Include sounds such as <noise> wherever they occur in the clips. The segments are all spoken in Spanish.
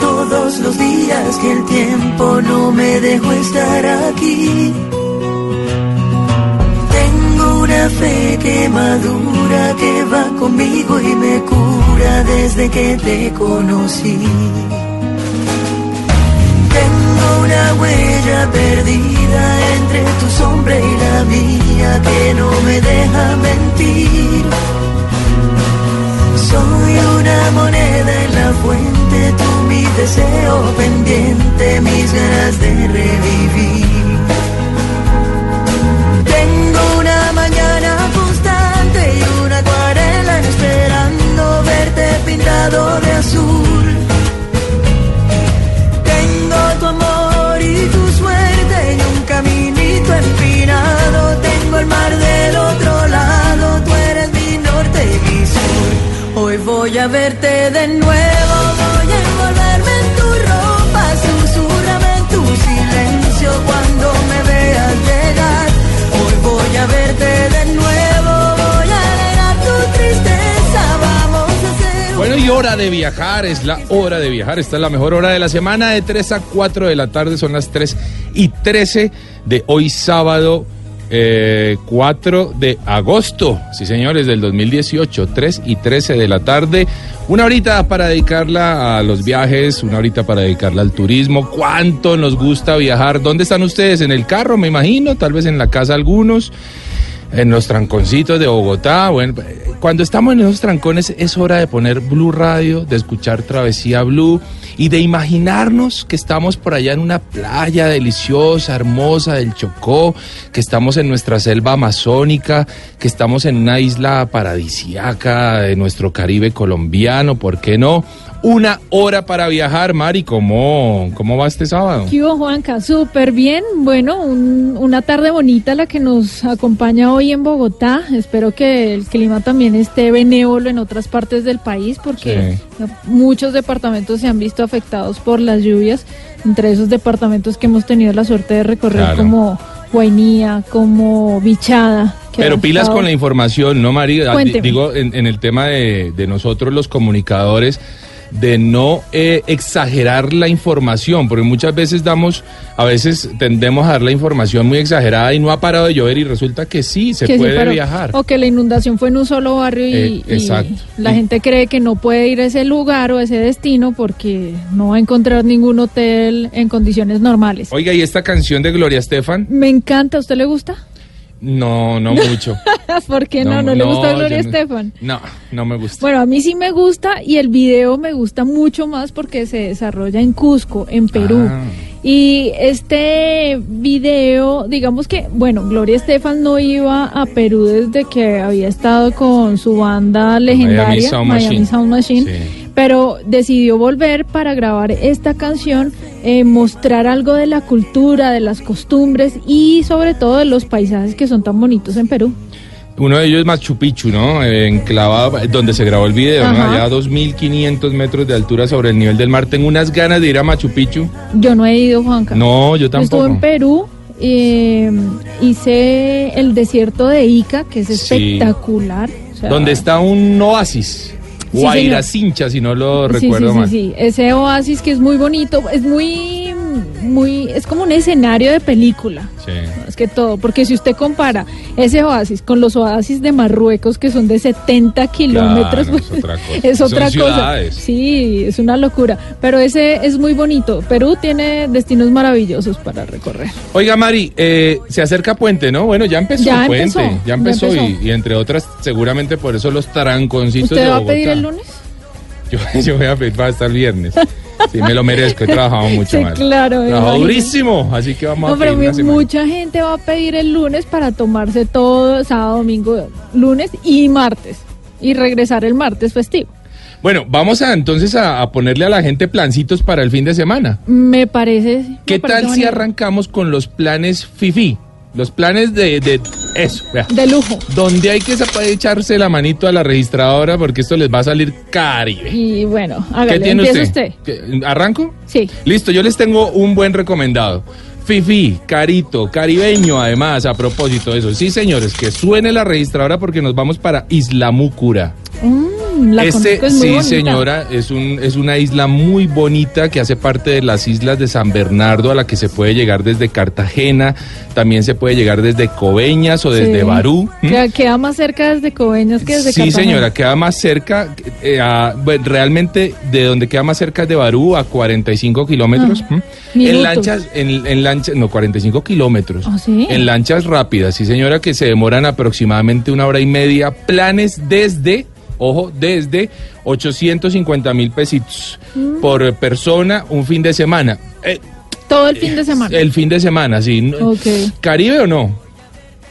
Todos los días que el tiempo no me dejó estar aquí. Tengo una fe que madura, que va conmigo y me cura desde que te conocí. Tengo una huella perdida entre tu sombra y la mía que no me deja mentir. Moneda en la fuente, tú mi deseo pendiente, mis ganas de revivir. Tengo una mañana constante y una acuarela esperando verte pintado de azul. Verte de nuevo, voy a envolverme en tu ropa, susurrame en tu silencio cuando me veas llegar. Hoy voy a verte de nuevo, voy a alegrar tu tristeza, vamos a hacer... Bueno, y hora de viajar, es la hora de viajar. Esta es la mejor hora de la semana, de 3 a 4 de la tarde, son las 3 y 13 de hoy sábado. Eh, 4 de agosto, sí señores, del 2018, 3 y 13 de la tarde. Una horita para dedicarla a los viajes, una horita para dedicarla al turismo. ¿Cuánto nos gusta viajar? ¿Dónde están ustedes? En el carro, me imagino, tal vez en la casa algunos en los tranconcitos de Bogotá. Bueno, cuando estamos en esos trancones es hora de poner Blue Radio, de escuchar Travesía Blue y de imaginarnos que estamos por allá en una playa deliciosa, hermosa del Chocó, que estamos en nuestra selva amazónica, que estamos en una isla paradisiaca de nuestro Caribe colombiano, ¿por qué no? Una hora para viajar, Mari, ¿cómo, cómo va este sábado? ¿Qué hubo, Juanca? Súper bien. Bueno, un- una tarde bonita la que nos acompaña hoy en Bogotá. Espero que el clima también esté benévolo en otras partes del país porque muchos departamentos se han visto afectados por las lluvias. Entre esos departamentos que hemos tenido la suerte de recorrer Claro. como Guainía, como Bichada. Pero pilas estado- con la información, ¿no, Mari? Ah. Digo, en, en el tema de, de nosotros los comunicadores, de no eh, exagerar la información, porque muchas veces damos, a veces tendemos a dar la información muy exagerada y no ha parado de llover y resulta que sí, se que sí, puede pero- viajar. O que la inundación fue en un solo barrio y, Eh, y la Y- gente cree que no puede ir a ese lugar o a ese destino porque no va a encontrar ningún hotel en condiciones normales. Oiga, ¿y esta canción de Gloria Estefan? Me encanta, ¿a usted le gusta? No, no <laughs> mucho. ¿Por qué no? ¿No, le gusta Gloria no- Estefan? No, no me gusta. Bueno, a mí sí me gusta y el video me gusta mucho más porque se desarrolla en Cusco, en Perú. Ah. Y este video, digamos que, bueno, Gloria Estefan no iba a Perú desde que había estado con su banda legendaria, Sound Miami Machine. Sound Machine, Sí. Pero decidió volver para grabar esta canción, eh, mostrar algo de la cultura, de las costumbres y sobre todo de los paisajes que son tan bonitos en Perú. Uno de ellos es Machu Picchu, ¿no? Eh, enclavado, eh, donde se grabó el video, ¿no? Allá a 2.500 metros de altura sobre el nivel del mar. Tengo unas ganas de ir a Machu Picchu. Yo no he ido, Juanca. No, yo tampoco. Estuve en Perú, eh, hice el desierto de Ica, que es Sí. espectacular. o sea, Donde está un oasis. Sí, Guairacincha, si no lo sí, recuerdo sí, mal. sí, sí, ese oasis que es muy bonito, es muy muy, es como un escenario de película. Sí. Más que todo, porque si usted compara ese oasis con los oasis de Marruecos, que son de 70 kilómetros, Claro, es otra <laughs> cosa. es Son otra cosa. Sí, es una locura. Pero ese es muy bonito. Perú tiene destinos maravillosos para recorrer. Oiga, Mari, eh, se acerca Puente, ¿no? Bueno, ya empezó Ya Puente. empezó, ya empezó, ya Y, empezó. y entre otras, seguramente por eso los tranconcitos ¿Usted de va a pedir el lunes? <laughs> Yo, yo voy a pedir para estar el viernes. <laughs> Sí, me lo merezco, he trabajado mucho Sí, más. claro, Trabajado durísimo, así que vamos No, a pero mucha gente va a pedir el lunes para tomarse todo sábado, domingo, lunes y martes. Y regresar el martes festivo. Bueno, vamos a entonces a, a ponerle a la gente plancitos para el fin de semana. Me parece. me ¿Qué parece tal si arrancamos con los planes FIFI? Los planes de, de eso, vea. De lujo. Donde hay que echarse la manito a la registradora porque esto les va a salir caribe. Y bueno, ¿Qué hágale, tiene empieza usted? usted. ¿Qué- ¿Arranco? Sí. Listo, yo les tengo un buen recomendado. Fifi, carito, caribeño además, a propósito de eso. Sí, señores, que suene la registradora porque nos vamos para Isla Múcura. Mm, la Este, es muy sí, bonita. señora, es, un, es una isla muy bonita que hace parte de las islas de San Bernardo, a la que se puede llegar desde Cartagena, también se puede llegar desde Coveñas o desde Sí. Barú. ¿m? Queda, queda más cerca desde Coveñas que desde Sí, Cartagena. señora, queda más cerca, eh, a- bueno, realmente de donde queda más cerca es de Barú a 45 kilómetros. Ah, ¿m? En lanchas, en, en lanchas, no, 45 kilómetros. ¿Ah, sí? En lanchas rápidas, sí, señora, que se demoran aproximadamente una hora y media. Planes desde, ojo, desde 850 mil pesitos Mm. por persona un fin de semana. Eh, Todo el fin de semana. el fin de semana, sí. ¿Caribe o no?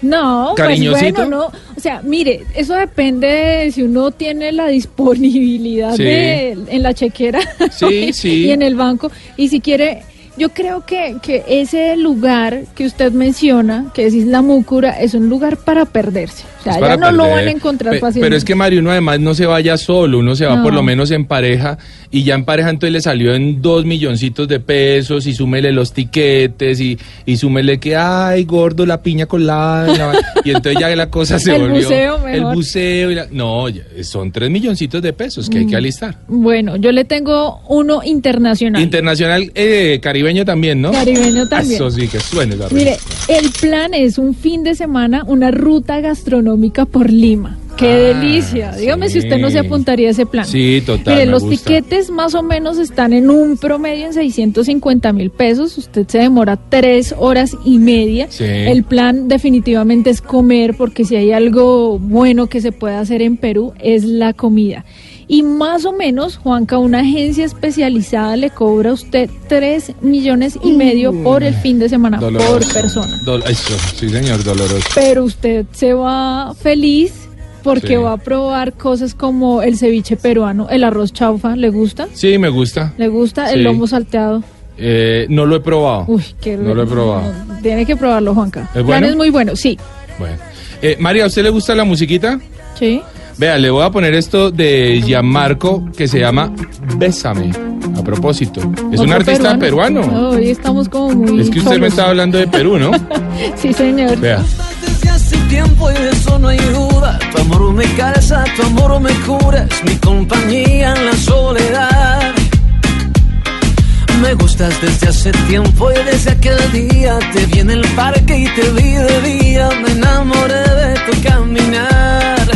No, pues Cariñosito. bueno, no. O sea, mire, eso depende de si uno tiene la disponibilidad Sí. de, en la chequera Sí, <laughs> y, sí. y en el banco. Y si quiere, yo creo que, que ese lugar que usted menciona, que es Isla Múcura, es un lugar para perderse. O sea, ya no lo van a encontrar Pe- fácilmente. Pero es que Mario, uno además no se vaya solo, uno se va No. por lo menos en pareja y ya en pareja entonces le salió en dos milloncitos de pesos y súmele los tiquetes y, y súmele que, ay, gordo, la piña colada. y la- Y entonces ya la cosa se <laughs> El volvió. buceo El mejor. buceo. y la- no, son tres milloncitos de pesos que hay Mm. que alistar. Bueno, yo le tengo uno internacional. Internacional eh, caribeño también, ¿no? Caribeño <laughs> también. Eso sí, que suene la Mire, el plan es un fin de semana, una ruta gastronómica por Lima. ¡Qué Ah, delicia! Dígame si usted no se apuntaría a ese plan. Sí, total, Mire, me los gusta. tiquetes más o menos están en un promedio en 650 mil pesos. Usted se demora tres horas y media. Sí. El plan definitivamente es comer, porque si hay algo bueno que se puede hacer en Perú es la comida. Y más o menos, Juanca, una agencia especializada le cobra a usted 3 millones y medio por el fin de semana, Doloroso. por persona. Eso, sí, señor, doloroso. Pero usted se va feliz porque Sí. va a probar cosas como el ceviche peruano, el arroz chaufa, ¿le gusta? Sí, me gusta. ¿Le gusta Sí. el lomo salteado? Eh, no lo he probado. Uy, qué No lo he probado. tiene que probarlo, Juanca. ¿Es bueno? es muy bueno, sí. Bueno. Eh, María, ¿a usted le gusta la musiquita? Sí. Vea, le voy a poner esto de Gianmarco que se llama Bésame. A propósito. Es un artista peruano. Hoy estamos como muy Es que usted me está hablando de Perú, ¿no? <laughs> Sí, señor. Vea. Tiempo y de eso no hay duda. Tu amor me calza, tu amor me cura. Es mi compañía en la soledad. Me gustas desde hace tiempo y desde aquel día te vi en el parque y te vi de día. Me enamoré de tu caminar.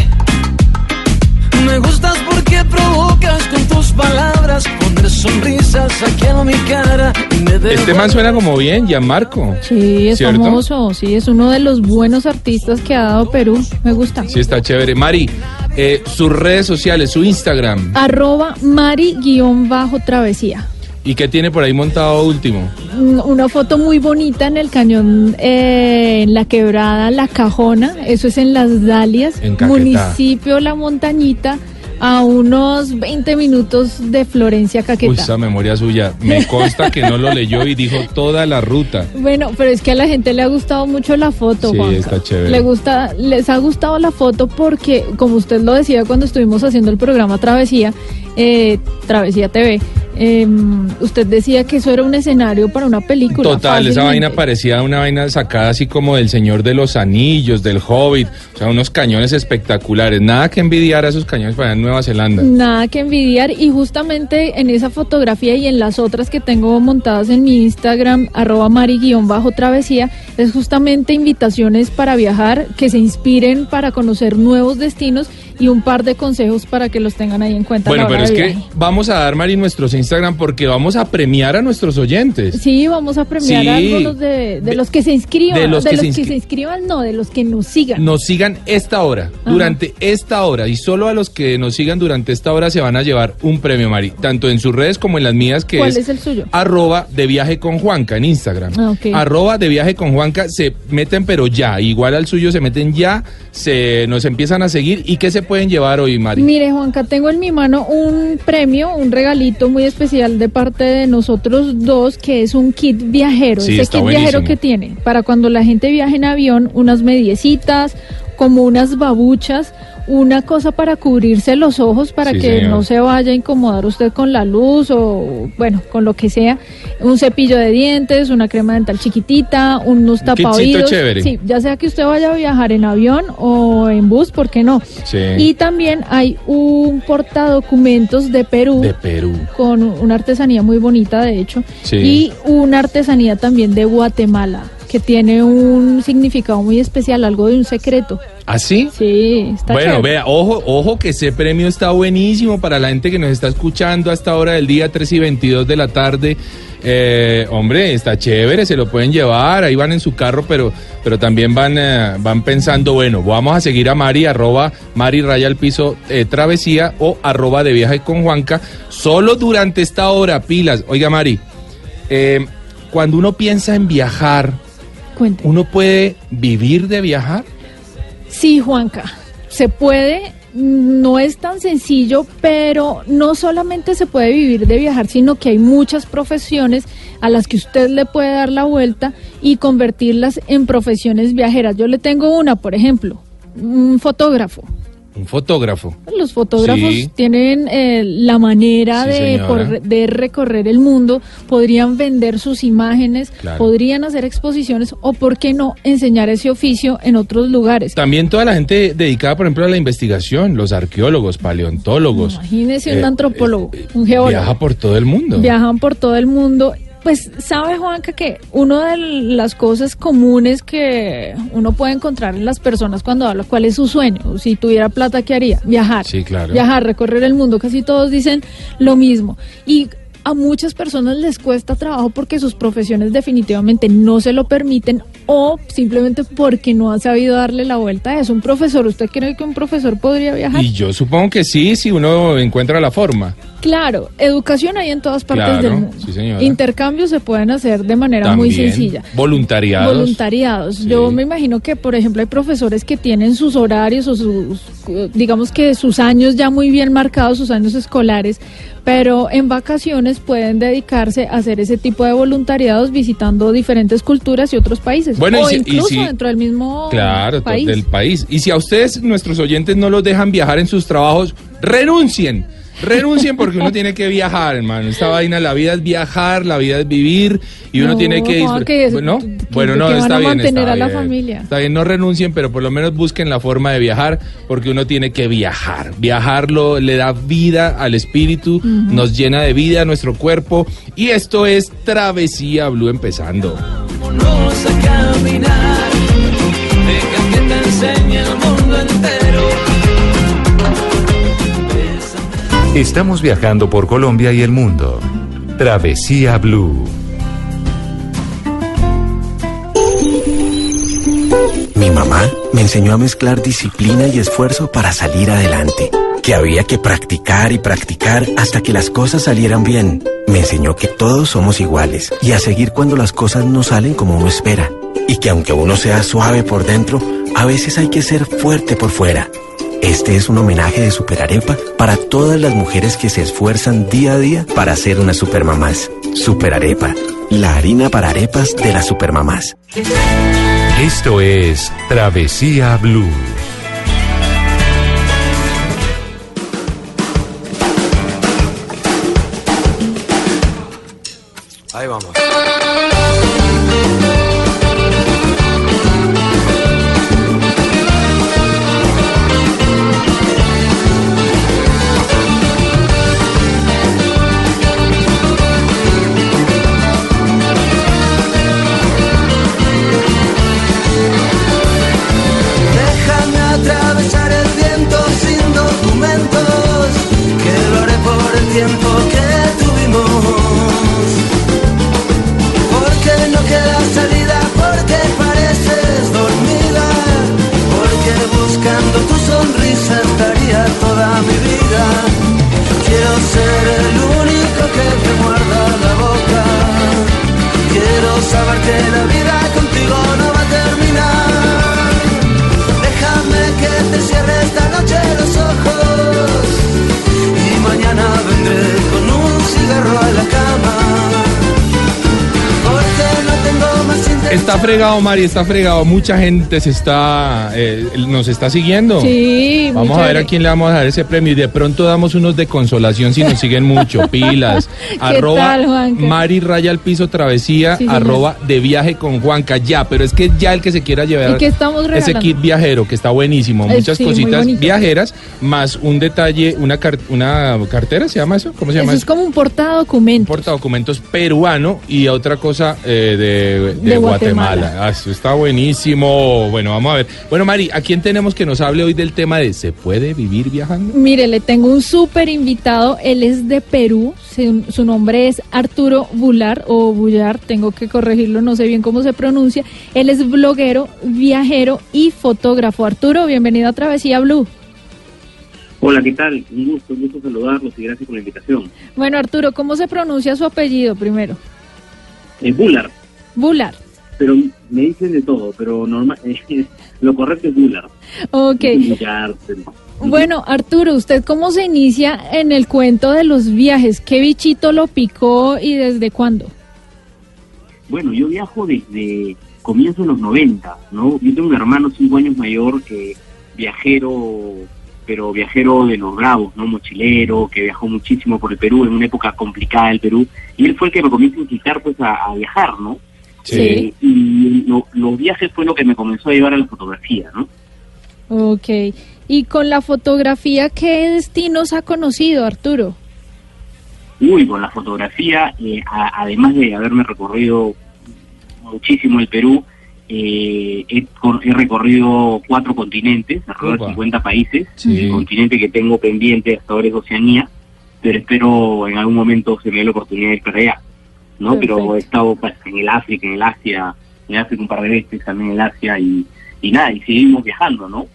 Me gustas provocas con tus palabras poner sonrisas aquí en mi cara. y me Este man suena como bien, Gianmarco. Sí, es ¿Cierto? famoso, sí, es uno de los buenos artistas que ha dado Perú. Me gusta. Sí, está chévere. Mari, eh, sus redes sociales, su Instagram. Arroba Mari-travesía. ¿Y qué tiene por ahí montado último? Mm, Una foto muy bonita en el cañón, eh, en la quebrada La Cajona, eso es en Las Dalias, En municipio La Montañita, a unos 20 minutos de Florencia Uy, Caquetá. esa memoria suya. Me <laughs> consta que no lo leyó y dijo toda la ruta. Bueno, pero es que a la gente le ha gustado mucho la foto, Sí, Juanca. está chévere. Le gusta, les ha gustado la foto porque, como usted lo decía cuando estuvimos haciendo el programa Travesía, eh, Travesía TV, em, usted decía que eso era un escenario para una película. Total, esa vaina parecía una vaina sacada así como del Señor de los Anillos, del Hobbit, o sea, unos cañones espectaculares. Nada que envidiar a esos cañones para Nueva Zelanda. Nada que envidiar y justamente en esa fotografía y en las otras que tengo montadas en mi Instagram, arroba mari-travesía, es justamente invitaciones para viajar, que se inspiren para conocer nuevos destinos y un par de consejos para que los tengan ahí en cuenta. Bueno, pero es que vamos a dar, Mari, nuestros Instagram porque vamos a premiar a nuestros oyentes. Sí, vamos a premiar Sí. a algunos de, de De- los que se inscriban. de los que se inscri- inscriban, no, de los que nos sigan. Nos sigan esta hora, Ajá. durante esta hora, y solo a los que nos sigan durante esta hora se van a llevar un premio, Mari, tanto en sus redes como en las mías, que ¿Cuál es, es el suyo? arroba de viaje con Juanca en Instagram. Ah. Arroba de viaje con Juanca, se meten pero ya, igual al suyo se meten ya, se nos empiezan a seguir, ¿y qué se pueden llevar hoy, Mari? Mire, Juanca, tengo en mi mano un premio, un regalito muy especial de parte de nosotros dos, que es un kit viajero. Sí, Ese kit viajero que tiene para cuando la gente viaje en avión, unas mediecitas, como unas babuchas, una cosa para cubrirse los ojos para Sí, que señor. no se vaya a incomodar usted con la luz o, bueno, con lo que sea. Un cepillo de dientes, una crema dental chiquitita, unos tapaoídos. Sí, ya sea que usted vaya a viajar en avión o en bus, ¿por qué no? Sí. Y también hay un portadocumentos de Perú de Perú. con una artesanía muy bonita, de hecho, Sí. y una artesanía también de Guatemala que tiene un significado muy especial, algo de un secreto. ¿Así? Sí, está Bueno, chévere. vea, ojo, ojo que ese premio está buenísimo para la gente que nos está escuchando a esta hora del día, 3 y 22 de la tarde. Eh, hombre, está chévere, se lo pueden llevar, ahí van en su carro, pero, pero también van, eh, van pensando, bueno, vamos a seguir a Mari, arroba Mari Raya al piso eh, travesía o arroba de viaje con Juanca, solo durante esta hora, pilas. Oiga, Mari, eh, cuando uno piensa en viajar, Cuente. ¿uno puede vivir de viajar? Sí, Juanca, se puede, no es tan sencillo, pero no solamente se puede vivir de viajar, sino que hay muchas profesiones a las que usted le puede dar la vuelta y convertirlas en profesiones viajeras. Yo le tengo una, por ejemplo, un fotógrafo. Un fotógrafo. Los fotógrafos Sí. tienen eh, la manera Sí, de, por- de recorrer el mundo, podrían vender sus imágenes, Claro. podrían hacer exposiciones o, ¿por qué no, enseñar ese oficio en otros lugares? También toda la gente dedicada, por ejemplo, a la investigación, los arqueólogos, paleontólogos. Imagínese un Eh, antropólogo, eh, un geólogo. Viaja por todo el mundo. Viajan por todo el mundo. Pues sabe Juanca que una de las cosas comunes que uno puede encontrar en las personas cuando habla cuál es su sueño, si tuviera plata qué haría, viajar. Sí, claro. Viajar, recorrer el mundo, casi todos dicen lo mismo. Y a muchas personas les cuesta trabajo porque sus profesiones definitivamente no se lo permiten o simplemente porque no ha sabido darle la vuelta a eso. Un profesor, ¿usted cree que un profesor podría viajar? Y yo supongo que sí, si uno encuentra la forma. Claro, educación hay en todas partes Claro, del mundo. sí. Intercambios se pueden hacer de manera muy sencilla. Voluntariados. Voluntariados. Sí. Yo me imagino que, por ejemplo, hay profesores que tienen sus horarios o sus, digamos que sus años ya muy bien marcados, sus años escolares, pero en vacaciones pueden dedicarse a hacer ese tipo de voluntariados visitando diferentes culturas y otros países. Bueno, y o y incluso si- dentro del mismo Claro, país. del país. Y si a ustedes, nuestros oyentes, no los dejan viajar en sus trabajos, renuncien. Renuncien porque uno tiene que viajar, hermano. Esta <laughs> vaina, la vida es viajar, la vida es vivir y uno No, tiene que Juan, disfr- que es- Bueno, que- bueno, que no, van está a bien. mantener está a la bien. familia. Está bien, no renuncien, pero por lo menos busquen la forma de viajar porque uno tiene que viajar. Viajarlo le da vida al espíritu, nos llena de vida a nuestro cuerpo y esto es Travesía Blue empezando. Vámonos a caminar. Deja que te enseñe el mundo entero. Estamos viajando por Colombia y el mundo. Travesía Blue. Mi mamá me enseñó a mezclar disciplina y esfuerzo para salir adelante. Que había que practicar y practicar hasta que las cosas salieran bien. Me enseñó que todos somos iguales y a seguir cuando las cosas no salen como uno espera. Y que aunque uno sea suave por dentro, a veces hay que ser fuerte por fuera. Este es un homenaje de Superarepa para todas las mujeres que se esfuerzan día a día para ser unas supermamás. Superarepa, la harina para arepas de las supermamás. Esto es Travesía Blue. Ahí vamos. Está fregado, Mari, está fregado. Mucha gente se está, eh, nos está siguiendo. Sí, Vamos a ver a quién le vamos a dar ese premio y de pronto damos unos de consolación si nos siguen mucho. <laughs> Pilas. arroba tal? Mari Raya al piso travesía, Sí, arroba de viaje con Juanca. Ya, pero es que ya el que se quiera llevar ¿Y qué estamos ese kit viajero que está buenísimo. Eh, Muchas cositas viajeras, más un detalle, una, car- una cartera, ¿se llama eso? ¿Cómo se llama Eso es como un portadocumentos. portadocumentos peruano y otra cosa eh, de, de De Guatemala. Guatemala. Ah, eso está buenísimo. Bueno, vamos a ver. Bueno, Mari, ¿a quién tenemos que nos hable hoy del tema de ¿se puede vivir viajando? Mire, le tengo un súper invitado. Él es de Perú. Su, su nombre es Arturo Bular o Bullar. Tengo que corregirlo, no sé bien cómo se pronuncia. Él es bloguero, viajero y fotógrafo. Arturo, bienvenido a Travesía Blue. Hola, ¿qué tal? Un gusto, un gusto saludarlos y gracias por la invitación. Bueno, Arturo, ¿cómo se pronuncia su apellido primero? Es Bullard, Bular. Pero me dicen de todo, pero normal, <laughs> lo correcto es Bullard. Ok. Bueno, Arturo, ¿usted cómo se inicia en el cuento de los viajes? ¿Qué bichito lo picó y desde cuándo? Bueno, yo viajo desde comienzos de los 90, ¿no? Yo tengo un hermano cinco años mayor que viajero, pero viajero de los bravos, ¿no? Mochilero, que viajó muchísimo por el Perú en una época complicada del Perú. Y él fue el que me comienza a incitar pues a, a viajar, ¿no? Sí. Eh, y lo- los viajes fue lo que me comenzó a llevar a la fotografía, ¿no? Ok. Y con la fotografía, ¿qué destinos ha conocido, Arturo? Uy, con la fotografía, eh, a- además de haberme recorrido muchísimo el Perú, eh, he, cor- he recorrido cuatro continentes, alrededor de Upa. 50 países. Sí. El continente que tengo pendiente hasta ahora es Oceanía, pero espero en algún momento se me dé la oportunidad de ir para allá. ¿No? Pero he estado en el África, en el Asia, en el África un par de veces, también en el Asia y, y nada, y seguimos viajando, ¿no?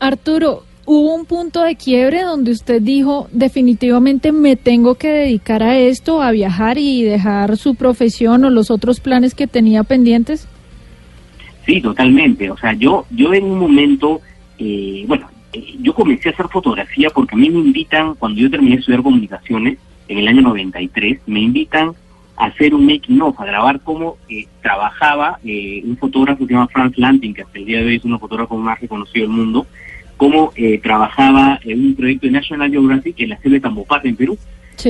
Arturo, ¿hubo un punto de quiebre donde usted dijo, definitivamente me tengo que dedicar a esto, a viajar y dejar su profesión o los otros planes que tenía pendientes? Sí, totalmente. O sea, yo, yo en un momento, eh, bueno, eh, yo comencé a hacer fotografía porque a mí me invitan, cuando yo terminé de estudiar comunicaciones, en el año 93, me invitan hacer un making of, a grabar cómo eh, trabajaba eh, un fotógrafo que se llama Franz Lanting, que hasta el día de hoy es uno de los fotógrafos más reconocidos del mundo, cómo eh, trabajaba en un proyecto de National Geographic en la selva de Tambopata, en Perú.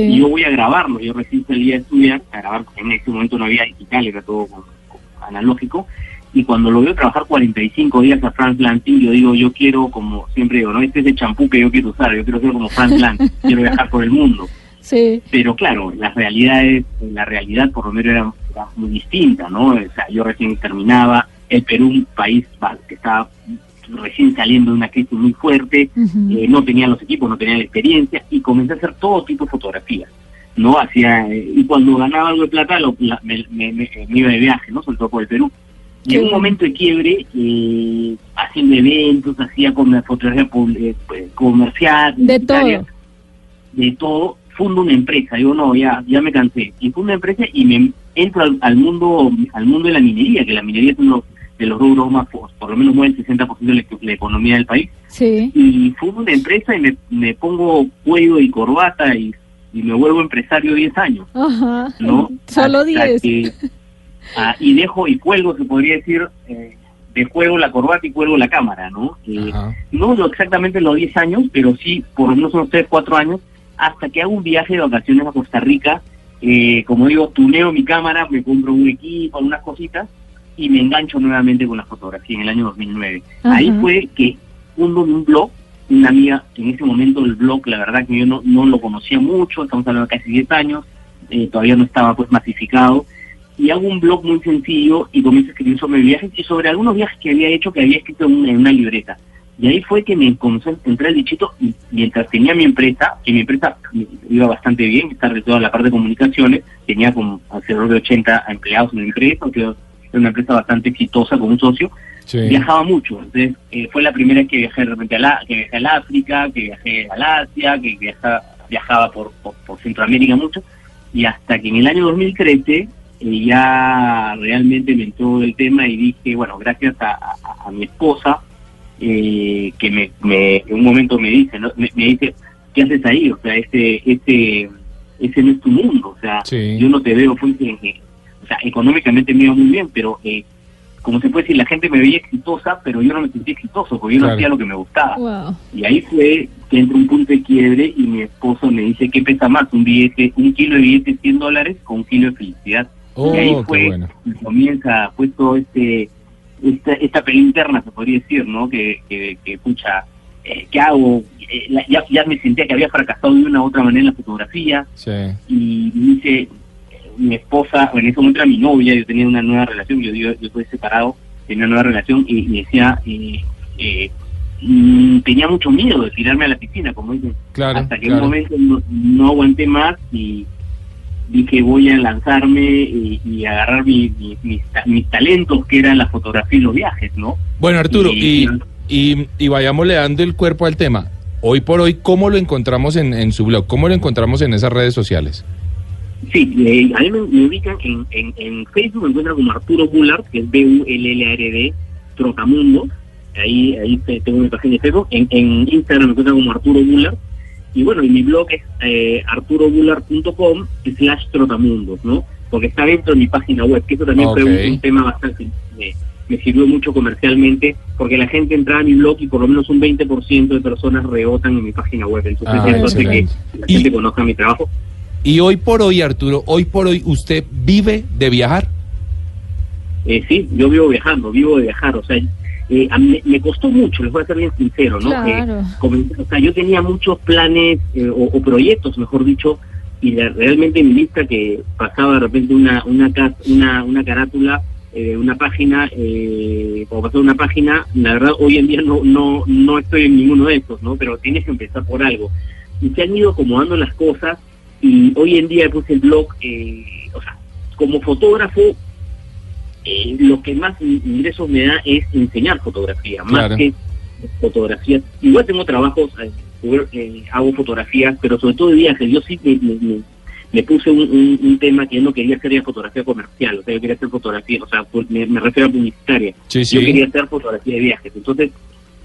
Y yo voy a grabarlo, yo recién salí a estudiar, a grabar, en ese momento no había digital, era todo con- con analógico, y cuando lo veo trabajar 45 días a Franz Lanting, yo digo, yo quiero, como siempre digo, no, este es el champú que yo quiero usar, yo quiero ser como Franz Lanting, <laughs> quiero viajar por el mundo. Sí. Pero claro, la realidad es, la realidad por lo menos era, era muy distinta, ¿no? O sea, yo recién terminaba, el Perú, un país que estaba recién saliendo de una crisis muy fuerte, eh, no tenía los equipos, no tenía la experiencia y comencé a hacer todo tipo de fotografías, ¿no? Hacía, eh, y cuando ganaba algo de plata lo- la- me, me- me- me iba de viaje, ¿no? Sobre todo por el Perú. Y en un momento de quiebre, eh, haciendo eventos, hacía con fotografía pub- eh, pues, comercial, De todo. de todo, fundo una empresa, digo, no, ya, ya me cansé, y fundo una empresa y me entro al, al mundo al mundo de la minería, que la minería es uno de los rubros más, por, por lo menos mueve el 60% de la, la economía del país, Sí. y fundo una empresa y me, me pongo cuello y corbata y, y me vuelvo empresario 10 años, Ajá. ¿no? Solo Hasta 10. que- ah, y dejo y cuelgo, se podría decir, eh, de juego la corbata y cuelgo la cámara, ¿no? Eh, no lo exactamente los 10 años, pero sí por lo menos unos 3, 4 años, hasta que hago un viaje de vacaciones a Costa Rica eh, como digo, tuneo mi cámara, me compro un equipo, algunas cositas y me engancho nuevamente con la fotografía en el año 2009. Ajá. Ahí fue que fundo un blog, una amiga, en ese momento el blog, la verdad que yo no, no lo conocía mucho, estamos hablando de casi 10 años, eh, todavía no estaba pues masificado, y hago un blog muy sencillo y comienzo a escribir sobre viajes y sobre algunos viajes que había hecho que había escrito en, en una libreta. Y ahí fue que me comenzó a entrar el dichito y mientras tenía mi empresa, que mi empresa iba bastante bien, estar de toda la parte de comunicaciones, tenía como alrededor de 80 empleados en la empresa, que era una empresa bastante exitosa con un socio, Sí. viajaba mucho. Entonces, eh, fue la primera vez que viajé de repente a la, que viajé al África, que viajé al Asia, que viajaba, viajaba por, por, por Centroamérica mucho. Y hasta que en el año 2013 eh, ya realmente me entró el tema y dije, bueno, gracias a, a- a mi esposa, eh, que me, me- en un momento me dice, ¿no? me, me dice, ¿qué haces ahí? O sea, ese, ese, ese no es tu mundo. O sea, Sí. yo no te veo, pues, en- en- o sea, económicamente me iba muy bien, pero eh, como se puede decir, la gente me veía exitosa, pero yo no me sentía exitoso, porque yo Claro. no hacía lo que me gustaba. Wow. Y ahí fue que entra un punto de quiebre y mi esposo me dice, ¿qué pesa más? Un billete, un kilo de billete de 100 dólares con un kilo de felicidad. Oh, y ahí qué fue, bueno. y comienza pues todo este, esta, esta pelea interna, se podría decir, ¿no? Que, que, que pucha, eh, ¿qué hago? Eh, la- ya, ya me sentía que había fracasado de una u otra manera en la fotografía Sí. y dice eh, mi esposa, en ese momento era mi novia, yo tenía una nueva relación, yo yo, yo estoy separado, tenía una nueva relación y me decía, eh, mm, tenía mucho miedo de tirarme a la piscina, como dicen, Claro, hasta que claro. un momento no, no aguanté más y dije voy a lanzarme y, y agarrar mi- mi- mis, mis talentos que eran la fotografía y los viajes, ¿no? Bueno, Arturo, y, Y- y, y vayámosle dando el cuerpo al tema. Hoy por hoy, ¿cómo lo encontramos en, en su blog? ¿Cómo lo encontramos en esas redes sociales? Sí, eh, a mí me, me ubican en, en, en Facebook, me encuentran como Arturo Bullard, que es B-U-L-L-A-R-D, Trotamundo. Ahí, ahí te- tengo mi página de Facebook. En, en Instagram me encuentran como Arturo Bullard. Y bueno, y mi blog es eh, arturobullard.com slash trotamundos, ¿no? Porque está dentro de mi página web, que eso también fue un, un tema bastante... Me, me sirvió mucho comercialmente, porque la gente entraba a mi blog y por lo menos un 20% de personas rebotan en mi página web. Entonces Ah, eso hace que la Y- gente conozca mi trabajo. Y hoy por hoy, Arturo, hoy por hoy, ¿usted vive de viajar? Eh, sí, yo vivo viajando, vivo de viajar, o sea, eh, a mí me costó mucho, les voy a ser bien sincero, ¿no? Claro. Eh, comencé- o sea, yo tenía muchos planes eh, o, o proyectos, mejor dicho, y de- realmente en mi lista que pasaba de repente una una una, una carátula, eh, una página, eh, o pasaba una página, la verdad hoy en día no no no estoy en ninguno de estos, ¿no? Pero tienes que empezar por algo. Y se han ido acomodando las cosas y hoy en día puse el blog, eh, o sea, como fotógrafo eh, lo que más in- ingresos me da es enseñar fotografía, Claro. más que fotografía. Igual tengo trabajos, eh, eh, hago fotografías, pero sobre todo de viajes. Yo sí me, me- puse un, un- un tema que yo no quería hacer fotografía comercial, o sea, yo quería hacer fotografía, o sea, me, me refiero a publicitaria. Sí, Yo quería hacer fotografía de viajes. Entonces,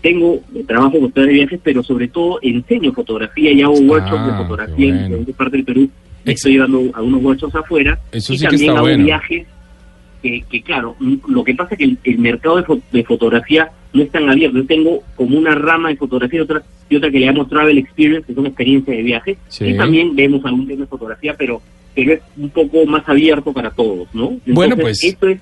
tengo trabajo con de viajes, pero sobre todo enseño fotografía y hago workshops Ah, de qué fotografía en bueno. diferentes partes del Perú. Ex- Estoy dando algunos workshops afuera Eso y sí que también está hago bueno. viajes que, que, claro, mm, lo que pasa es que el, el mercado de, fo- de fotografía no es tan abierto. Yo tengo como una rama de fotografía y otra, y otra que le llamamos Travel Experience, que son experiencias de viaje. Sí. Y también vemos algún tema de fotografía, pero, pero es un poco más abierto para todos, ¿no? Entonces, Bueno, pues- Eso es,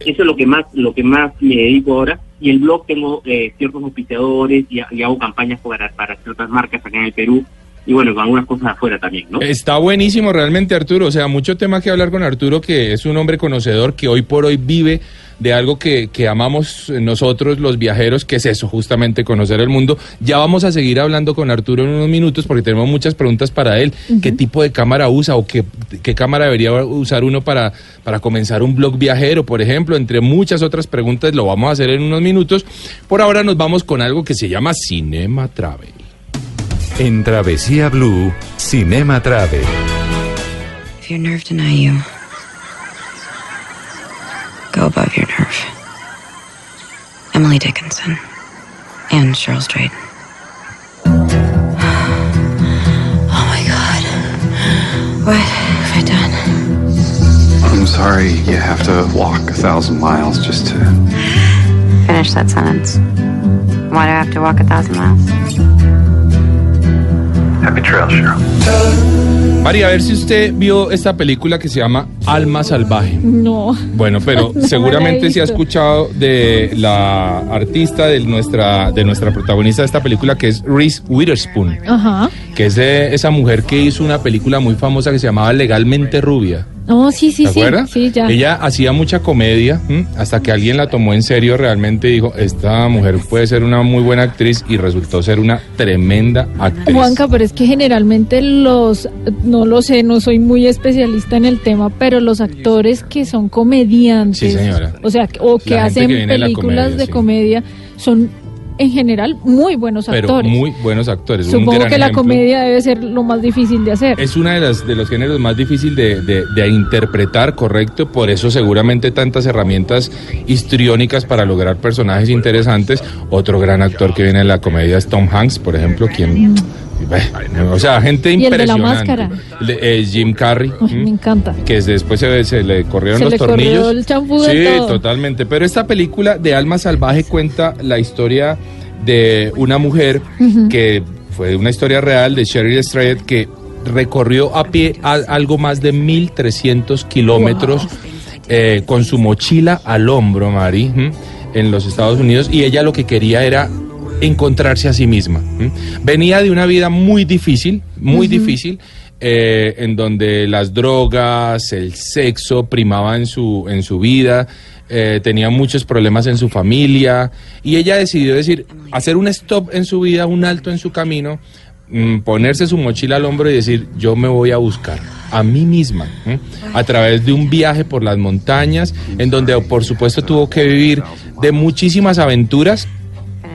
eso es lo que más lo que más me dedico ahora. Y el blog tengo eh, ciertos auspiciadores y, y hago campañas para, para ciertas marcas acá en el Perú. Y bueno, con algunas cosas afuera también, ¿no? Está buenísimo realmente, Arturo. O sea, mucho tema que hablar con Arturo, que es un hombre conocedor que hoy por hoy vive de algo que, que amamos nosotros los viajeros, que es eso, justamente conocer el mundo. Ya vamos a seguir hablando con Arturo en unos minutos porque tenemos muchas preguntas para él. ¿Qué tipo de cámara usa o qué, qué cámara debería usar uno para, para comenzar un blog viajero, por ejemplo? Entre muchas otras preguntas lo vamos a hacer en unos minutos. Por ahora nos vamos con algo que se llama Cinema Travel. En Travesía Blue, Cinema Travel. If your nerve deny you, go above your nerve. Emily Dickinson and Cheryl Strait. <sighs> Oh my god. What have I done? I'm sorry you have to walk a thousand miles just to. Finish that sentence. Why do I have to walk a thousand miles? Happy trail, Cheryl. Mari, a ver si usted vio esta película que se llama Alma Salvaje. No. Bueno, pero <laughs> No seguramente se ha escuchado de la artista de nuestra, de nuestra protagonista de esta película, que es Reese Witherspoon, Ajá. que es de esa mujer que hizo una película muy famosa que se llamaba Legalmente Rubia. No, sí, sí, ¿Te sí. acuerdas? Sí, ya. Ella hacía mucha comedia ¿m? hasta que alguien la tomó en serio realmente dijo, esta mujer puede ser una muy buena actriz y resultó ser una tremenda actriz. Juanca, pero es que generalmente los, no lo sé, no soy muy especialista en el tema, pero los actores que son comediantes, Sí, señora. o sea, o que La hacen que películas comedia, de sí. comedia, son en general muy buenos pero actores. muy buenos actores. Supongo que la ejemplo. comedia debe ser lo más difícil de hacer. Es una de las de los géneros más difíciles de, de- de interpretar, correcto. Por eso seguramente tantas herramientas histriónicas para lograr personajes interesantes. Otro gran actor que viene de la comedia es Tom Hanks, por ejemplo, quien, o sea, gente Y el de la impresionante. máscara. El de- eh, Jim Carrey. Ay, me encanta. que después se, se le corrieron Se los le corrió tornillos. el champú de sí, todo. totalmente. Pero esta película de Alma Salvaje cuenta la historia de una mujer que fue una historia real de Sheryl Strayed que recorrió a pie a- algo más de 1300 kilómetros eh, con su mochila al hombro, Mari, en los Estados Unidos y ella lo que quería era encontrarse a sí misma. Venía de una vida muy difícil, muy difícil, eh, en donde las drogas, el sexo primaban en su, en su vida, eh, tenía muchos problemas en su familia y ella decidió decir, hacer un stop en su vida, un alto en su camino, mm, ponerse su mochila al hombro y decir, yo me voy a buscar a mí misma, a través de un viaje por las montañas, en donde por supuesto tuvo que vivir de muchísimas aventuras,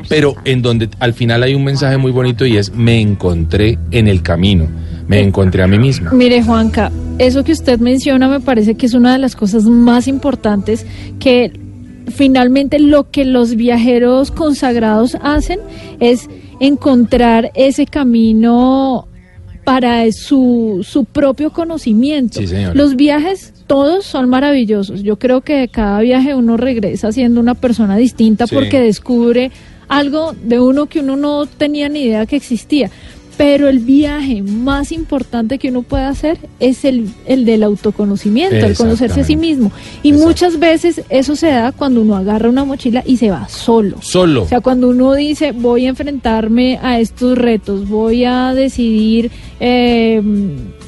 pero en donde al final hay un mensaje muy bonito y es, me encontré en el camino, me encontré a mí misma. Mire, Juanca, eso que usted menciona me parece que es una de las cosas más importantes que finalmente lo que los viajeros consagrados hacen es encontrar ese camino para su, su propio conocimiento. Sí. Los viajes todos son maravillosos. Yo creo que de cada viaje uno regresa siendo una persona distinta Sí. porque descubre algo de uno que uno no tenía ni idea que existía. Pero el viaje más importante que uno puede hacer es el, el del autoconocimiento, el conocerse a sí mismo. Y muchas veces eso se da cuando uno agarra una mochila y se va solo. Solo. O sea, cuando uno dice voy a enfrentarme a estos retos, voy a decidir eh,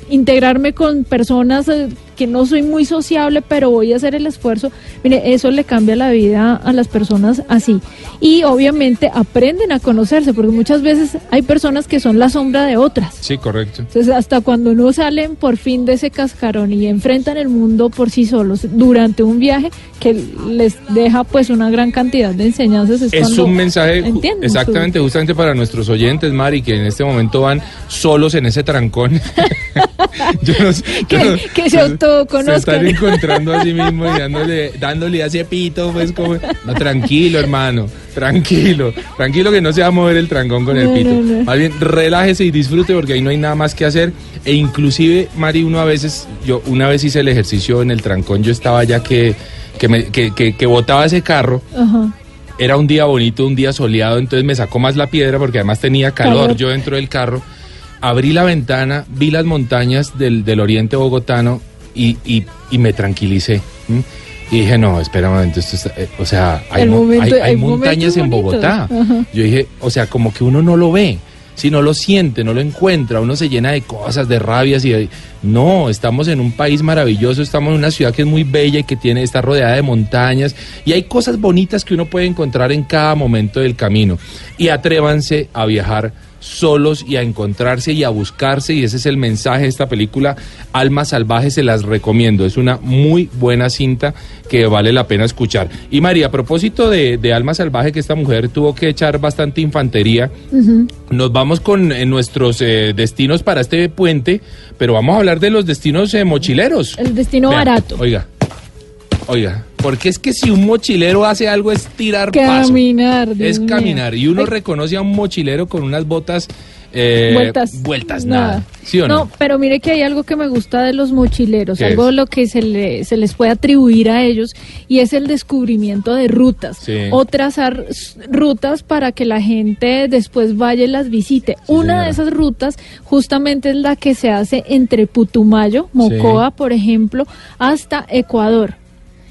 integrarme con personas eh, que no soy muy sociable, pero voy a hacer el esfuerzo, mire, eso le cambia la vida a las personas así. Y obviamente aprenden a conocerse, porque muchas veces hay personas que son la sombra de otras. Sí, correcto. Entonces, hasta cuando no salen por fin de ese cascarón y enfrentan el mundo por sí solos durante un viaje que les deja pues una gran cantidad de enseñanzas, es, Es un mensaje su- exactamente, justamente para nuestros oyentes, Mari, que en este momento van solos en ese trancón. <laughs> Yo no sé- <laughs> yo Que- no- que se Se están encontrando a sí mismos y dándole, dándole a ese pito, pues como... No, tranquilo, hermano, tranquilo. Tranquilo que no se va a mover el trancón con el pito. no, no. Más bien, relájese y disfrute porque ahí no hay nada más que hacer. E inclusive, Mari, uno a veces... Yo una vez hice el ejercicio en el trancón, yo estaba ya que... Que, me, que, que, que botaba ese carro Ajá. era un día bonito, un día soleado, entonces me sacó más la piedra porque además tenía calor, Calor. yo dentro del carro. Abrí la ventana, vi las montañas del, del oriente bogotano y, y- y me tranquilicé. ¿m? Y dije, no, espera un momento, esto está- eh, o sea, hay, momento- montañas en. Bogotá. Ajá. Yo dije, o sea, como que uno no lo ve, si no lo siente, no lo encuentra, uno se llena de cosas, de rabias y de... No, estamos en un país maravilloso, estamos en una ciudad que es muy bella y que tiene, está rodeada de montañas y hay cosas bonitas que uno puede encontrar en cada momento del camino. Y atrévanse a viajar solos y a encontrarse y a buscarse y ese es el mensaje de esta película. Alma Salvaje se las recomiendo es una muy buena cinta que vale la pena escuchar. Y María a propósito de, de Alma Salvaje que esta mujer tuvo que echar bastante infantería nos vamos con eh, nuestros eh, destinos para este puente pero vamos a hablar de los destinos eh, mochileros. El destino barato. oiga oiga Porque es que si un mochilero hace algo es tirar paso. Caminar. Dios Es caminar. Y uno Ay, reconoce a un mochilero con unas botas. eh, Vueltas. Vueltas, nada. ¿Sí o no? No, pero mire que hay algo que me gusta de los mochileros, ¿Qué algo es? lo que se, le- se les puede atribuir a ellos y es el descubrimiento de rutas Sí. o trazar rutas para que la gente después vaya y las visite. Una de esas rutas justamente es la que se hace entre Putumayo, Mocoa, por ejemplo, hasta Ecuador.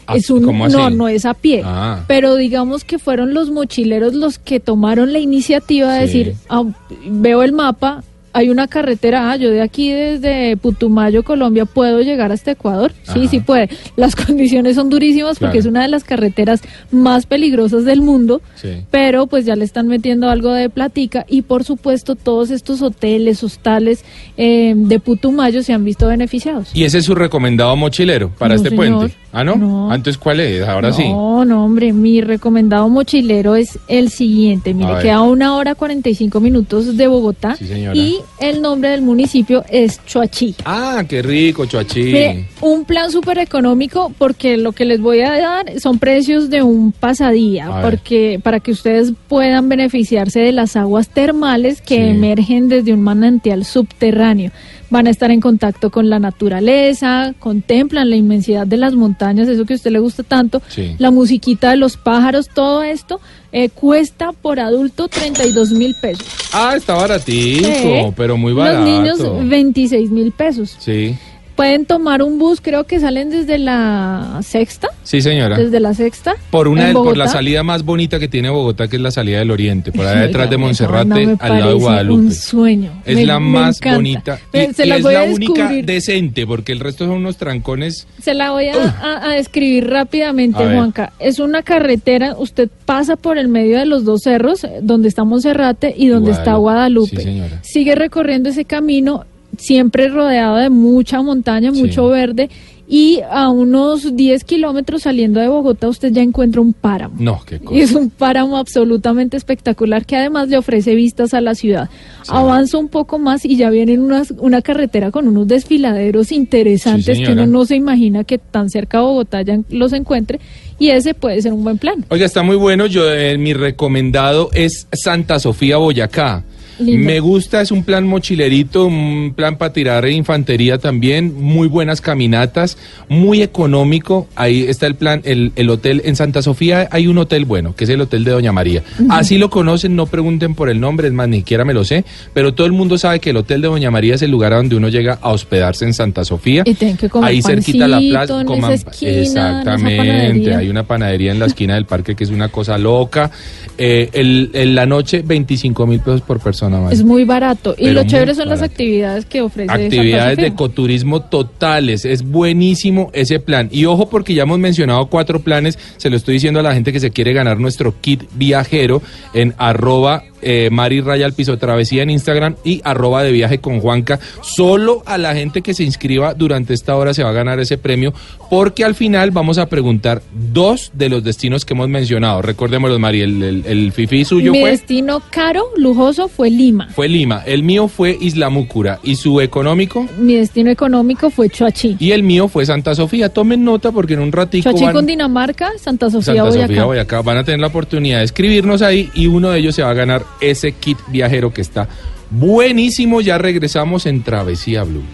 Ah, es un, ¿cómo no, no es a pie, Ah. pero digamos que fueron los mochileros los que tomaron la iniciativa de Sí. decir, ah, veo el mapa, hay una carretera, ah, yo de aquí desde Putumayo, Colombia, puedo llegar hasta Ecuador. Sí, Ajá. sí puede. Las <laughs> condiciones son durísimas porque Claro. es una de las carreteras más peligrosas del mundo, Sí. pero pues ya le están metiendo algo de platica y por supuesto todos estos hoteles, hostales eh, de Putumayo se han visto beneficiados. Y ese es su recomendado mochilero para No, este señor. puente. ¿Ah, no? No. Ah, Entonces, ¿cuál es? Ahora sí. No, no, hombre, mi recomendado mochilero es el siguiente. Mire, queda una hora 45 minutos de Bogotá Sí, señora. y el nombre del municipio es Choachí. Ah, qué rico, Choachí. Mire, un plan súper económico porque lo que les voy a dar son precios de un pasadía, A ver. porque para que ustedes puedan beneficiarse de las aguas termales que Sí. emergen desde un manantial subterráneo. Van a estar en contacto con la naturaleza, contemplan la inmensidad de las montañas, eso que a usted le gusta tanto, Sí. la musiquita de los pájaros, todo esto eh, cuesta por adulto 32 mil pesos. Ah, está baratico, Sí. pero muy barato. Los niños 26 mil pesos. Sí, Pueden tomar un bus, creo que salen desde la sexta, sí, señora. desde la sexta. Por una en de- por la salida más bonita que tiene Bogotá, que es la salida del Oriente, por allá detrás de Monserrate, no, al lado de Guadalupe. Un sueño. Es Me- la me más encanta. bonita y, se y es la única decente, porque el resto son unos trancones. Se la voy a, a- a describir rápidamente, A. Juanca. Es una carretera, usted pasa por el medio de los dos cerros, eh, donde está Monserrate y donde está Guadalupe. Guadalupe. Sí, señora. Sigue recorriendo ese camino, siempre rodeado de mucha montaña, Sí. mucho verde, y a unos 10 kilómetros saliendo de Bogotá usted ya encuentra un páramo. No, qué cosa. Y es un páramo absolutamente espectacular que además le ofrece vistas a la ciudad. Avanza un poco más y ya viene unas, una carretera con unos desfiladeros interesantes Sí, que uno no se imagina que tan cerca de Bogotá ya los encuentre y ese puede ser un buen plan. Oiga, está muy bueno. Yo eh, mi recomendado es Santa Sofía Boyacá. Lindo. Me gusta, es un plan mochilerito, un plan para tirar infantería también, muy buenas caminatas, muy económico. Ahí está el plan, el, el hotel en Santa Sofía hay un hotel bueno, que es el hotel de Doña María. Así lo conocen, no pregunten por el nombre, es más, ni siquiera me lo sé, pero todo el mundo sabe que el hotel de Doña María es el lugar a donde uno llega a hospedarse en Santa Sofía. Y tienen que comer Ahí cerquita a la pancito plaza, coman- esquina, exactamente, hay una panadería en la esquina del parque que es una cosa loca. Eh, el, en la noche 25 mil pesos por persona. Es muy barato. Y lo chévere son las actividades que ofrece Actividades de ecoturismo totales, es buenísimo ese plan. Y ojo porque ya hemos mencionado cuatro planes, se lo estoy diciendo a la gente que se quiere ganar nuestro kit viajero en arroba eh, Mari Raya al Piso Travesía en Instagram y arroba de viaje con Juanca. Solo a la gente que se inscriba durante esta hora se va a ganar ese premio porque al final vamos a preguntar dos de los destinos que hemos mencionado. Recordémoslos, Mari, el, el, el fifi suyo Mi fue... destino caro, lujoso, fue Lima. Fue Lima, el mío fue Isla Múcura y su económico Mi destino económico fue Choachí. y el mío fue Santa Sofía. Tomen nota porque en un ratico Choachí van, Cundinamarca, Santa Sofía, Santa Boyacá. Sofía Boyacá van a tener la oportunidad de escribirnos ahí y uno de ellos se va a ganar ese kit viajero que está buenísimo. Ya regresamos en Travesía Blue.